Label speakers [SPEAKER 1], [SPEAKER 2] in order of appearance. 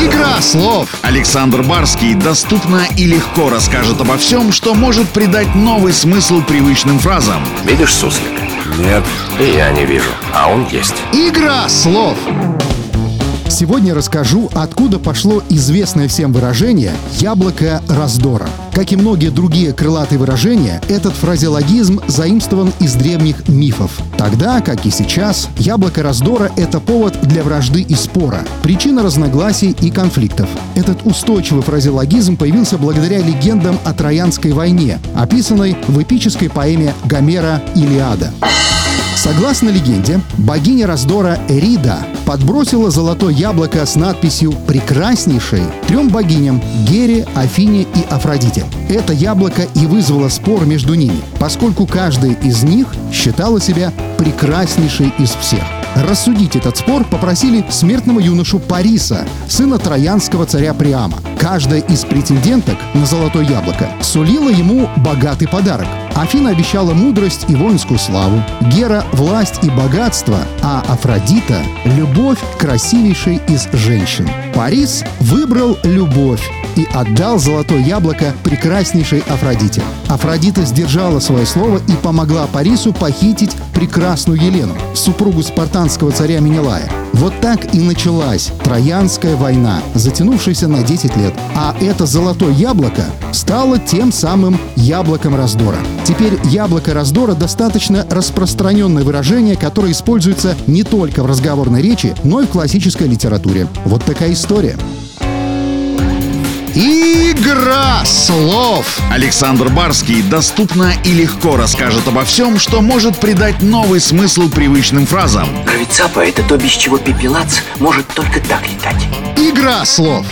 [SPEAKER 1] Игра слов! Александр Барский доступно и легко расскажет обо всем, что может придать новый смысл привычным фразам.
[SPEAKER 2] Видишь суслика?
[SPEAKER 3] Нет.
[SPEAKER 2] И я не вижу, а он есть.
[SPEAKER 1] Игра слов!
[SPEAKER 4] Сегодня расскажу, откуда пошло известное всем выражение «яблоко раздора». Как и многие другие крылатые выражения, этот фразеологизм заимствован из древних мифов. Тогда, как и сейчас, яблоко раздора — это повод для вражды и спора, причина разногласий и конфликтов. Этот устойчивый фразеологизм появился благодаря легендам о Троянской войне, описанной в эпической поэме Гомера «Илиада». Согласно легенде, богиня раздора Эрида подбросила золотое яблоко с надписью «Прекраснейшей» трем богиням — Гере, Афине и Афродите. Это яблоко и вызвало спор между ними, поскольку каждая из них считала себя прекраснейшей из всех. Рассудить этот спор попросили смертного юношу Париса, сына троянского царя Приама. Каждая из претенденток на золотое яблоко сулила ему богатый подарок. Афина обещала мудрость и воинскую славу, Гера — власть и богатство, а Афродита — любовь красивейшей из женщин. Парис выбрал любовь и отдал золотое яблоко прекраснейшей Афродите. Афродита сдержала свое слово и помогла Парису похитить прекрасную Елену, супругу спартанского царя Менелая. Вот так и началась Троянская война, затянувшаяся на 10 лет. А это золотое яблоко стало тем самым яблоком раздора. Теперь яблоко раздора достаточно распространенное выражение, которое используется не только в разговорной речи, но и в классической литературе. Вот такая история.
[SPEAKER 1] Игра слов! Александр Барский доступно и легко расскажет обо всем, что может придать новый смысл привычным фразам.
[SPEAKER 5] Гравицапа — это то, без чего пепелац может только так летать.
[SPEAKER 1] Игра слов!